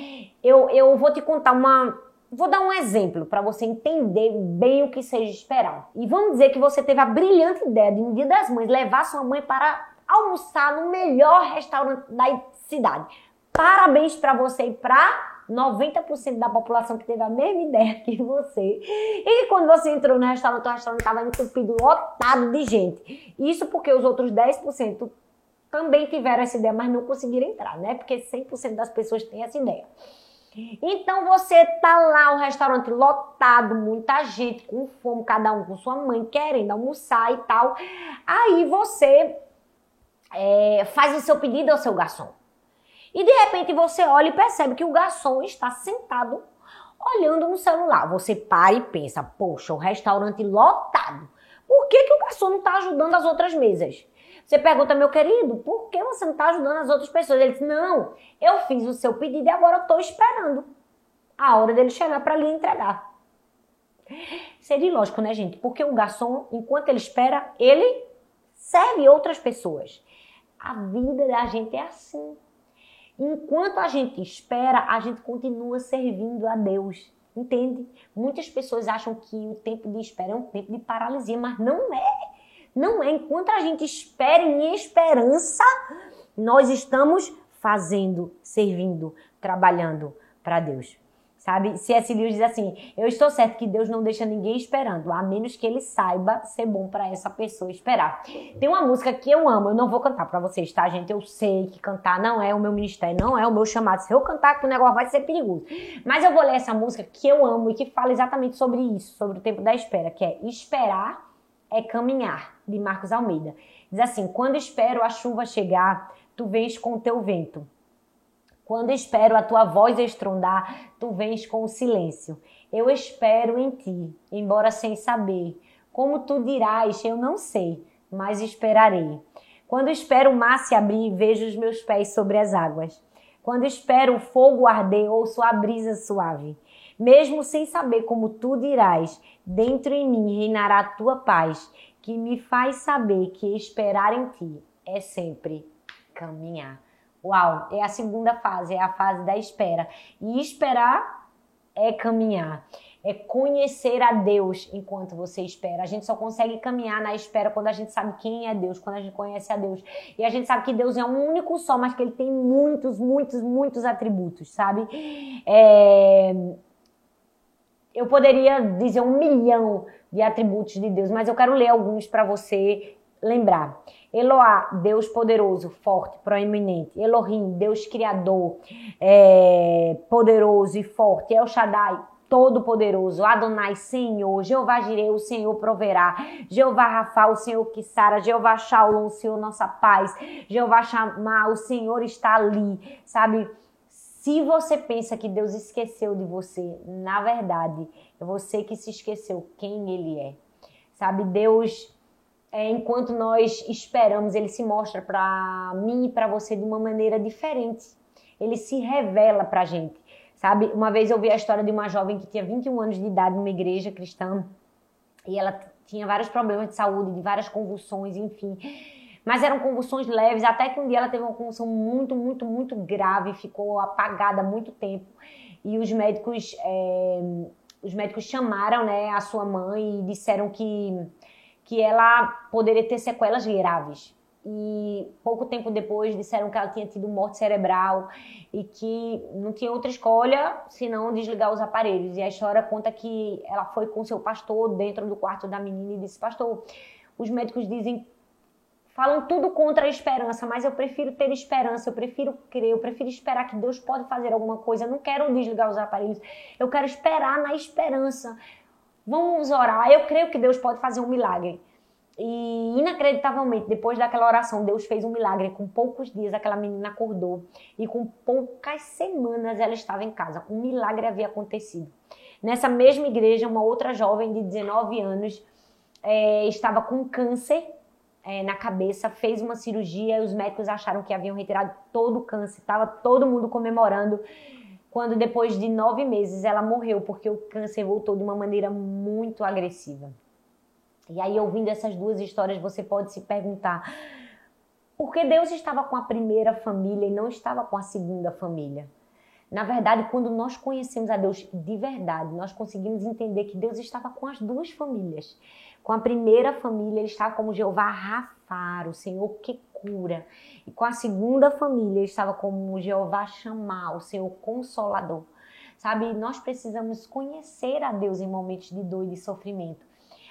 Eu, eu vou te contar uma, Vou dar um exemplo para você entender bem o que seja esperar. E vamos dizer que você teve a brilhante ideia de um dia das mães levar sua mãe para almoçar no melhor restaurante da cidade. Parabéns para você e para 90% da população que teve a mesma ideia que você. E quando você entrou no restaurante, o restaurante estava entupido, lotado de gente. Isso porque os outros 10% também tiveram essa ideia, mas não conseguiram entrar, né? Porque 100% das pessoas têm essa ideia. Então você tá lá, o restaurante lotado, muita gente com fome, cada um com sua mãe querendo almoçar e tal. Aí você é, faz o seu pedido ao seu garçom. E de repente você olha e percebe que o garçom está sentado olhando no celular. Você para e pensa: poxa, o restaurante lotado. Por que, que o garçom não está ajudando as outras mesas? Você pergunta, meu querido, por que você não está ajudando as outras pessoas? Ele diz: não, eu fiz o seu pedido e agora estou esperando a hora dele chegar para lhe entregar. Seria ilógico, né, gente? Porque o garçom, enquanto ele espera, ele serve outras pessoas. A vida da gente é assim. Enquanto a gente espera, a gente continua servindo a Deus. Entende? Muitas pessoas acham que o tempo de espera é um tempo de paralisia, mas não é. Não é. Enquanto a gente espera em esperança, nós estamos fazendo, servindo, trabalhando para Deus. Sabe? C.S. Lewis diz assim: Eu estou certo que Deus não deixa ninguém esperando, a menos que ele saiba ser bom para essa pessoa esperar. Tem uma música que eu amo, eu não vou cantar para vocês, tá, gente? Eu sei que cantar não é o meu ministério, não é o meu chamado. Se eu cantar, que o negócio vai ser perigoso. Mas eu vou ler essa música que eu amo e que fala exatamente sobre isso, sobre o tempo da espera, que é Esperar é caminhar, de Marcos Almeida. Diz assim: Quando espero a chuva chegar, tu vens com o teu vento. Quando espero a tua voz estrondar, tu vens com o silêncio. Eu espero em ti, embora sem saber. Como tu dirás, eu não sei, mas esperarei. Quando espero o mar se abrir, vejo os meus pés sobre as águas. Quando espero o fogo arder, ouço a brisa suave. Mesmo sem saber como tu dirás, dentro em mim reinará a tua paz, que me faz saber que esperar em ti é sempre caminhar. Uau, é a segunda fase, é a fase da espera. E esperar é caminhar, é conhecer a Deus enquanto você espera. A gente só consegue caminhar na espera quando a gente sabe quem é Deus, quando a gente conhece a Deus. E a gente sabe que Deus é um único só, mas que ele tem muitos, muitos, muitos atributos, sabe? É... Eu poderia dizer um milhão de atributos de Deus, mas eu quero ler alguns para você lembrar. Eloá, Deus poderoso, forte, proeminente. Elohim, Deus criador, é, poderoso e forte. El Shaddai, todo-poderoso. Adonai, Senhor. Jeová Jireh, o Senhor proverá. Jeová Rafa, o Senhor que sara. Jeová Shalom, o Senhor nossa paz. Jeová Shammah, o Senhor está ali. Sabe? Se você pensa que Deus esqueceu de você, na verdade, é você que se esqueceu quem Ele é. Sabe? Deus é, enquanto nós esperamos, ele se mostra para mim e para você de uma maneira diferente. Ele se revela para a gente, sabe? Uma vez eu vi a história de uma jovem que tinha 21 anos de idade numa igreja cristã e ela tinha vários problemas de saúde, de várias convulsões, enfim. Mas eram convulsões leves, até que um dia ela teve uma convulsão muito, muito, muito grave, ficou apagada há muito tempo. E os médicos, é, os médicos chamaram né, a sua mãe e disseram que que ela poderia ter sequelas graves. E pouco tempo depois disseram que ela tinha tido morte cerebral e que não tinha outra escolha senão desligar os aparelhos. E a história conta que ela foi com seu pastor dentro do quarto da menina e disse: Pastor, os médicos dizem falam tudo contra a esperança, mas eu prefiro ter esperança, eu prefiro crer, eu prefiro esperar que Deus pode fazer alguma coisa. Eu não quero desligar os aparelhos, eu quero esperar na esperança. Vamos orar. Eu creio que Deus pode fazer um milagre. E inacreditavelmente, depois daquela oração, Deus fez um milagre. Com poucos dias, aquela menina acordou e com poucas semanas ela estava em casa. Um milagre havia acontecido. Nessa mesma igreja, uma outra jovem de 19 anos é, estava com câncer é, na cabeça, fez uma cirurgia e os médicos acharam que haviam retirado todo o câncer. Estava todo mundo comemorando quando depois de nove meses ela morreu porque o câncer voltou de uma maneira muito agressiva. E aí, ouvindo essas duas histórias, você pode se perguntar: por que Deus estava com a primeira família e não estava com a segunda família? Na verdade, quando nós conhecemos a Deus de verdade, nós conseguimos entender que Deus estava com as duas famílias. Com a primeira família, ele estava como Jeová Rafar, o Senhor que cura. E com a segunda família, ele estava como Jeová Chamar, o Senhor Consolador. Sabe, nós precisamos conhecer a Deus em momentos de dor e de sofrimento.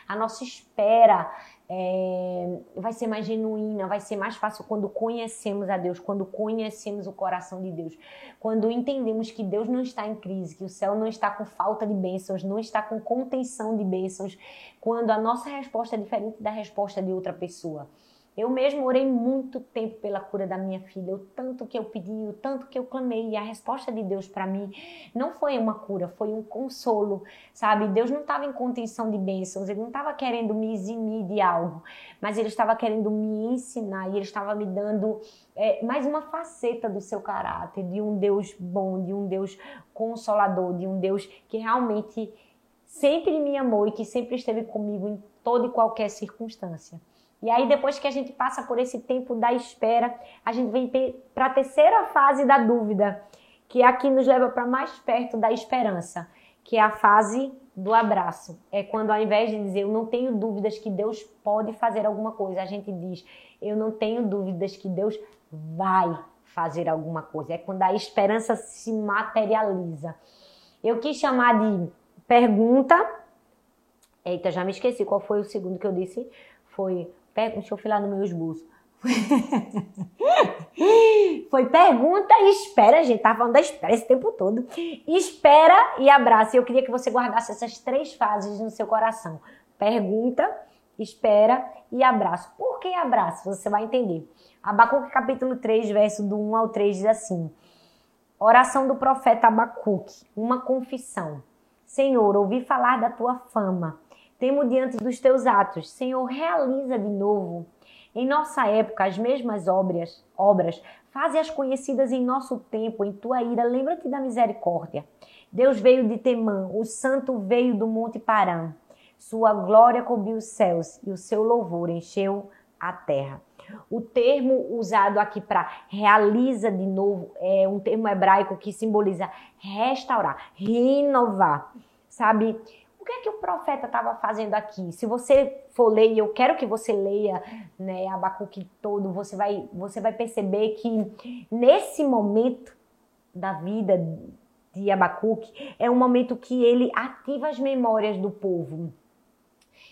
A nossa espera é, vai ser mais genuína, vai ser mais fácil quando conhecemos a Deus, quando conhecemos o coração de Deus, quando entendemos que Deus não está em crise, que o céu não está com falta de bênçãos, não está com contenção de bênçãos, quando a nossa resposta é diferente da resposta de outra pessoa. Eu mesmo orei muito tempo pela cura da minha filha, o tanto que eu pedi, o tanto que eu clamei, e a resposta de Deus para mim não foi uma cura, foi um consolo, sabe? Deus não estava em contenção de bênçãos, ele não estava querendo me eximir de algo, mas ele estava querendo me ensinar e ele estava me dando é, mais uma faceta do seu caráter, de um Deus bom, de um Deus consolador, de um Deus que realmente sempre me amou e que sempre esteve comigo em toda e qualquer circunstância. E aí, depois que a gente passa por esse tempo da espera, a gente vem para a terceira fase da dúvida, que é a que nos leva para mais perto da esperança, que é a fase do abraço. É quando, ao invés de dizer eu não tenho dúvidas que Deus pode fazer alguma coisa, a gente diz eu não tenho dúvidas que Deus vai fazer alguma coisa. É quando a esperança se materializa. Eu quis chamar de pergunta. Eita, já me esqueci qual foi o segundo que eu disse. Foi Pega, deixa eu filar no meu esboço. Foi pergunta e espera, gente. Tava falando da espera esse tempo todo. Espera e abraça. Eu queria que você guardasse essas três fases no seu coração: pergunta, espera e abraço. Por que abraço? Você vai entender. Abacuque capítulo 3, verso do 1 ao 3 diz assim: Oração do profeta Abacuque, uma confissão. Senhor, ouvi falar da tua fama Temo diante dos teus atos. Senhor, realiza de novo. Em nossa época, as mesmas obras, obras, faze-as conhecidas em nosso tempo, em tua ira. Lembra-te da misericórdia. Deus veio de Temã, o santo veio do Monte Parã. Sua glória cobriu os céus e o seu louvor encheu a terra. O termo usado aqui para realiza de novo é um termo hebraico que simboliza restaurar, renovar. Sabe? O que é que o profeta estava fazendo aqui? Se você for ler, e eu quero que você leia né, Abacuque todo, você vai, você vai perceber que nesse momento da vida de Abacuque é um momento que ele ativa as memórias do povo.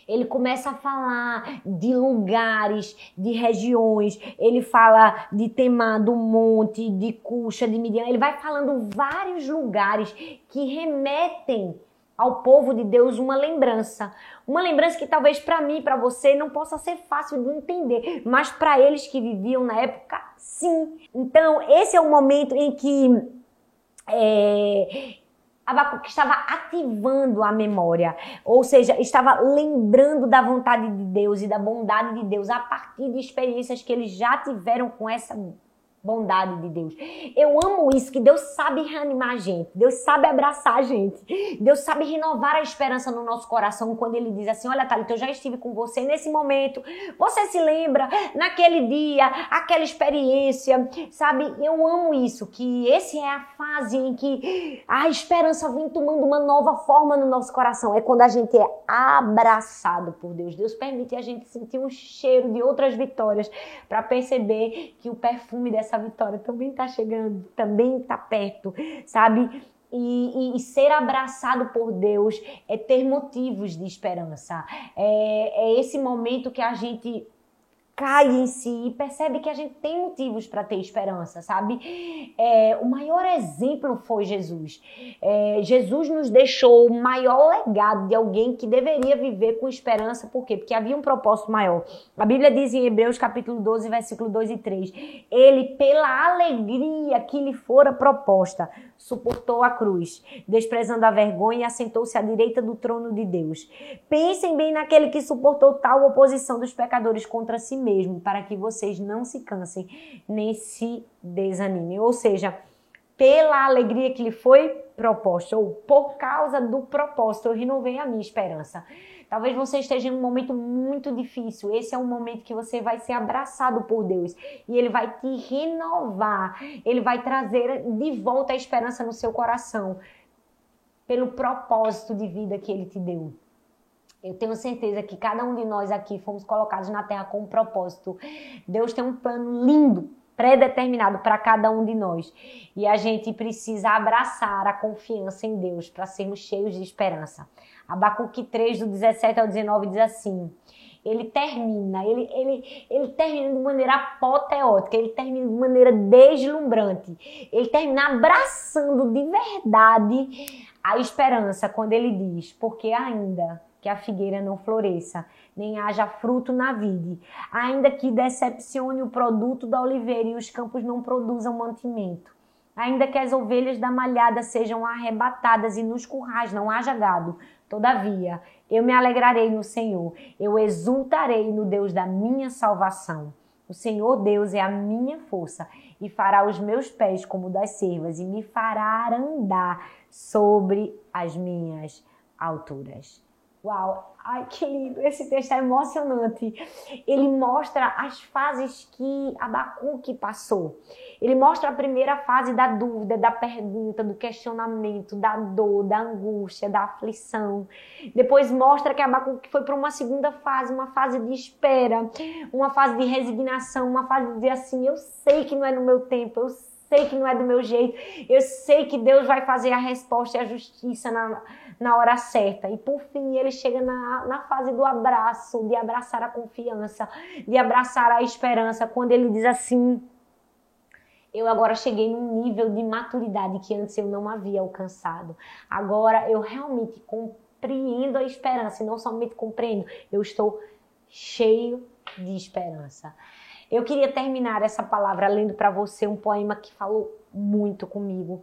Ele começa a falar de lugares, de regiões. Ele fala de Temá, do monte, de Cuxa, de Midian. Ele vai falando vários lugares que remetem ao povo de Deus uma lembrança. Uma lembrança que talvez para mim, para você, não possa ser fácil de entender, mas para eles que viviam na época, sim. Então, esse é o momento em que é, Abacuque estava ativando a memória, ou seja, estava lembrando da vontade de Deus e da bondade de Deus a partir de experiências que eles já tiveram com essa bondade de Deus. Eu amo isso, que Deus sabe reanimar a gente, Deus sabe abraçar a gente, Deus sabe renovar a esperança no nosso coração quando Ele diz assim: Olha, Thalita, eu já estive com você nesse momento, você se lembra naquele dia, aquela experiência, sabe? Eu amo isso, que esse é a fase em que a esperança vem tomando uma nova forma no nosso coração. É quando a gente é abraçado por Deus. Deus permite a gente sentir um cheiro de outras vitórias para perceber que o perfume dessa essa vitória também está chegando, também está perto, sabe? E, e, e, ser abraçado por Deus é ter motivos de esperança. É, é esse momento que a gente cai em si e percebe que a gente tem motivos para ter esperança, sabe? É, o maior exemplo foi Jesus. É, Jesus nos deixou o maior legado de alguém que deveria viver com esperança, por quê? Porque havia um propósito maior. A Bíblia diz em Hebreus capítulo 12, versículo 2 e 3, ele, pela alegria que lhe fora proposta, suportou a cruz, desprezando a vergonha e assentou-se à direita do trono de Deus. Pensem bem naquele que suportou tal oposição dos pecadores contra si mesmo, para que vocês não se cansem nem se desanimem. Ou seja, pela alegria que lhe foi propósito, ou por causa do propósito, eu renovei a minha esperança. Talvez você esteja em um momento muito difícil. Esse é um momento que você vai ser abraçado por Deus e Ele vai te renovar. Ele vai trazer de volta a esperança no seu coração pelo propósito de vida que Ele te deu. Eu tenho certeza que cada um de nós aqui fomos colocados na terra com um propósito. Deus tem um plano lindo predeterminado para cada um de nós. E a gente precisa abraçar a confiança em Deus para sermos cheios de esperança. Abacuque 3, do 17 ao 19, diz assim: ele termina, ele, ele, ele termina de maneira apoteótica, ele termina de maneira deslumbrante, ele termina abraçando de verdade a esperança quando ele diz: porque ainda que a figueira não floresça, nem haja fruto na vide, ainda que decepcione o produto da oliveira e os campos não produzam mantimento, ainda que as ovelhas da malhada sejam arrebatadas e nos currais não haja gado, todavia eu me alegrarei no Senhor, eu exultarei no Deus da minha salvação. O Senhor Deus é a minha força e fará os meus pés como das cervas e me fará andar sobre as minhas alturas. Uau, ai que lindo! Esse texto é emocionante. Ele mostra as fases que Abacuque passou. Ele mostra a primeira fase da dúvida, da pergunta, do questionamento, da dor, da angústia, da aflição. Depois mostra que Abacuque foi para uma segunda fase, uma fase de espera, uma fase de resignação, uma fase de dizer assim: eu sei que não é no meu tempo, eu sei que não é do meu jeito, eu sei que Deus vai fazer a resposta e a justiça na na hora certa. E por fim, ele chega na, na fase do abraço, de abraçar a confiança, de abraçar a esperança, quando ele diz assim: Eu agora cheguei num nível de maturidade que antes eu não havia alcançado. Agora eu realmente compreendo a esperança, e não somente compreendo, eu estou cheio de esperança. Eu queria terminar essa palavra lendo para você um poema que falou muito comigo.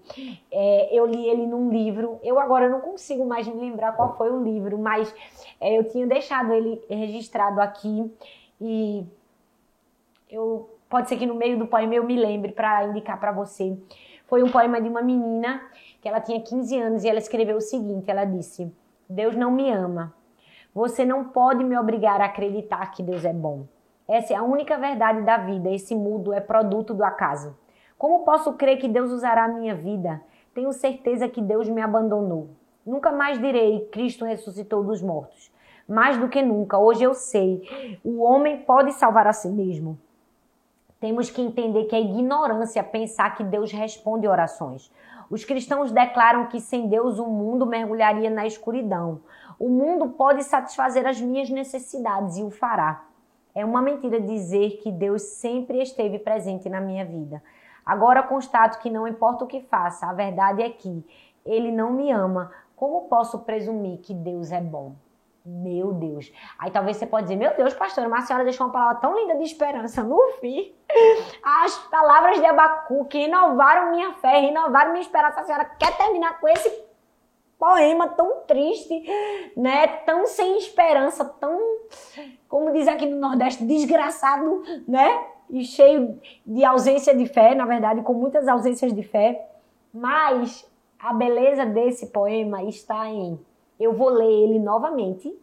É, eu li ele num livro. Eu agora não consigo mais me lembrar qual foi o livro, mas é, eu tinha deixado ele registrado aqui e eu pode ser que no meio do poema eu me lembre para indicar para você. Foi um poema de uma menina que ela tinha 15 anos e ela escreveu o seguinte: ela disse: Deus não me ama. Você não pode me obrigar a acreditar que Deus é bom. Essa é a única verdade da vida. Esse mundo é produto do acaso. Como posso crer que Deus usará a minha vida? Tenho certeza que Deus me abandonou. Nunca mais direi Cristo ressuscitou dos mortos. Mais do que nunca, hoje eu sei, o homem pode salvar a si mesmo. Temos que entender que é ignorância pensar que Deus responde orações. Os cristãos declaram que sem Deus o mundo mergulharia na escuridão. O mundo pode satisfazer as minhas necessidades e o fará. É uma mentira dizer que Deus sempre esteve presente na minha vida. Agora constato que não importa o que faça, a verdade é que ele não me ama. Como posso presumir que Deus é bom? Meu Deus. Aí talvez você pode dizer, meu Deus, pastora, mas a senhora deixou uma palavra tão linda de esperança no fim. As palavras de Abacuque renovaram minha fé, renovaram minha esperança. A senhora quer terminar com esse poema tão triste, né? Tão sem esperança, tão, como diz aqui no Nordeste, desgraçado, né? E cheio de ausência de fé, na verdade, com muitas ausências de fé, mas a beleza desse poema está em eu vou ler ele novamente,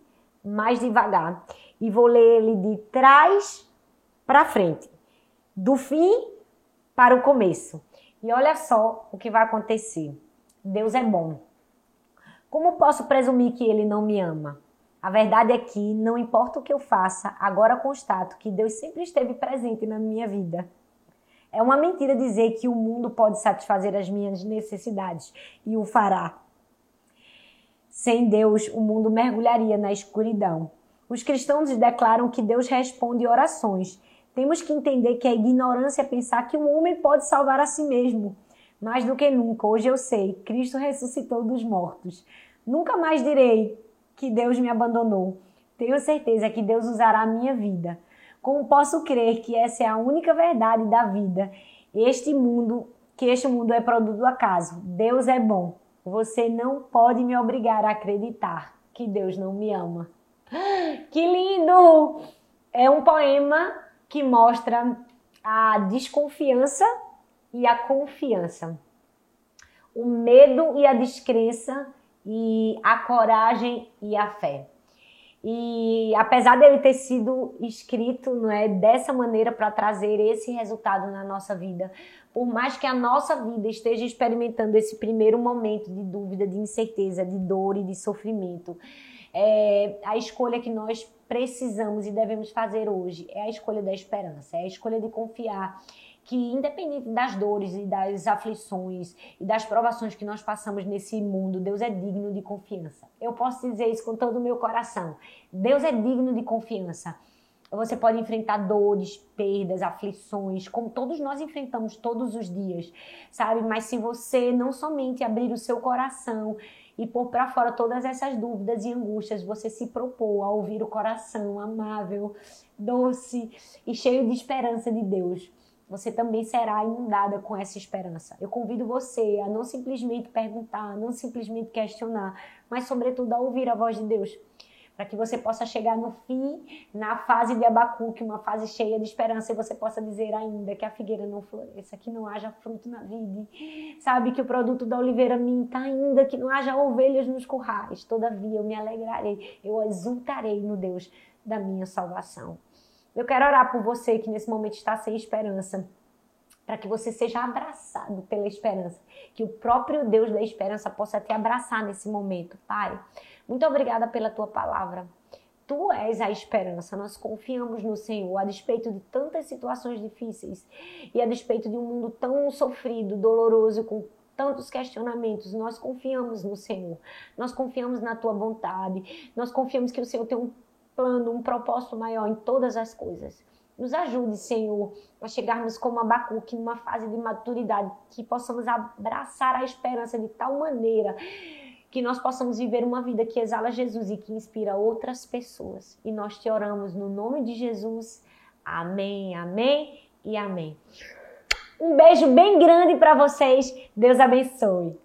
mais devagar, e vou ler ele de trás para frente, do fim para o começo. E olha só o que vai acontecer. Deus é bom. Como posso presumir que ele não me ama? A verdade é que, não importa o que eu faça, agora constato que Deus sempre esteve presente na minha vida. É uma mentira dizer que o mundo pode satisfazer as minhas necessidades e o fará. Sem Deus, o mundo mergulharia na escuridão. Os cristãos declaram que Deus responde orações. Temos que entender que é ignorância pensar que o homem pode salvar a si mesmo. Mais do que nunca, hoje eu sei, Cristo ressuscitou dos mortos. Nunca mais direi, que Deus me abandonou. Tenho certeza que Deus usará a minha vida. Como posso crer que essa é a única verdade da vida? Este mundo, que este mundo é produto do acaso. Deus é bom. Você não pode me obrigar a acreditar que Deus não me ama. Que lindo! É um poema que mostra a desconfiança e a confiança. o medo e a descrença e a coragem e a fé. E apesar dele ter sido escrito não é, dessa maneira para trazer esse resultado na nossa vida, por mais que a nossa vida esteja experimentando esse primeiro momento de dúvida, de incerteza, de dor e de sofrimento, é, a escolha que nós precisamos e devemos fazer hoje é a escolha da esperança, é a escolha de confiar que independente das dores e das aflições e das provações que nós passamos nesse mundo, Deus é digno de confiança. Eu posso dizer isso com todo o meu coração. Deus é digno de confiança. Você pode enfrentar dores, perdas, aflições, como todos nós enfrentamos todos os dias, sabe? Mas se você não somente abrir o seu coração e pôr para fora todas essas dúvidas e angústias, você se propor a ouvir o coração amável, doce e cheio de esperança de Deus você também será inundada com essa esperança. Eu convido você a não simplesmente perguntar, não simplesmente questionar, mas sobretudo a ouvir a voz de Deus, para que você possa chegar no fim, na fase de Abacuque, uma fase cheia de esperança, e você possa dizer ainda que a figueira não floresça, que não haja fruto na vide, sabe que o produto da oliveira minta ainda, que não haja ovelhas nos currais. Todavia eu me alegrarei, eu exultarei no Deus da minha salvação. Eu quero orar por você que nesse momento está sem esperança, para que você seja abraçado pela esperança, que o próprio Deus da esperança possa te abraçar nesse momento, Pai. Muito obrigada pela tua palavra. Tu és a esperança, nós confiamos no Senhor, a despeito de tantas situações difíceis e a despeito de um mundo tão sofrido, doloroso, com tantos questionamentos, nós confiamos no Senhor, nós confiamos na tua vontade, nós confiamos que o Senhor tem um plano, um propósito maior em todas as coisas. Nos ajude, Senhor, a chegarmos como Abacuque numa fase de maturidade, que possamos abraçar a esperança de tal maneira que nós possamos viver uma vida que exala Jesus e que inspira outras pessoas. E nós te oramos no nome de Jesus. Amém, amém e amém. Um beijo bem grande para vocês. Deus abençoe.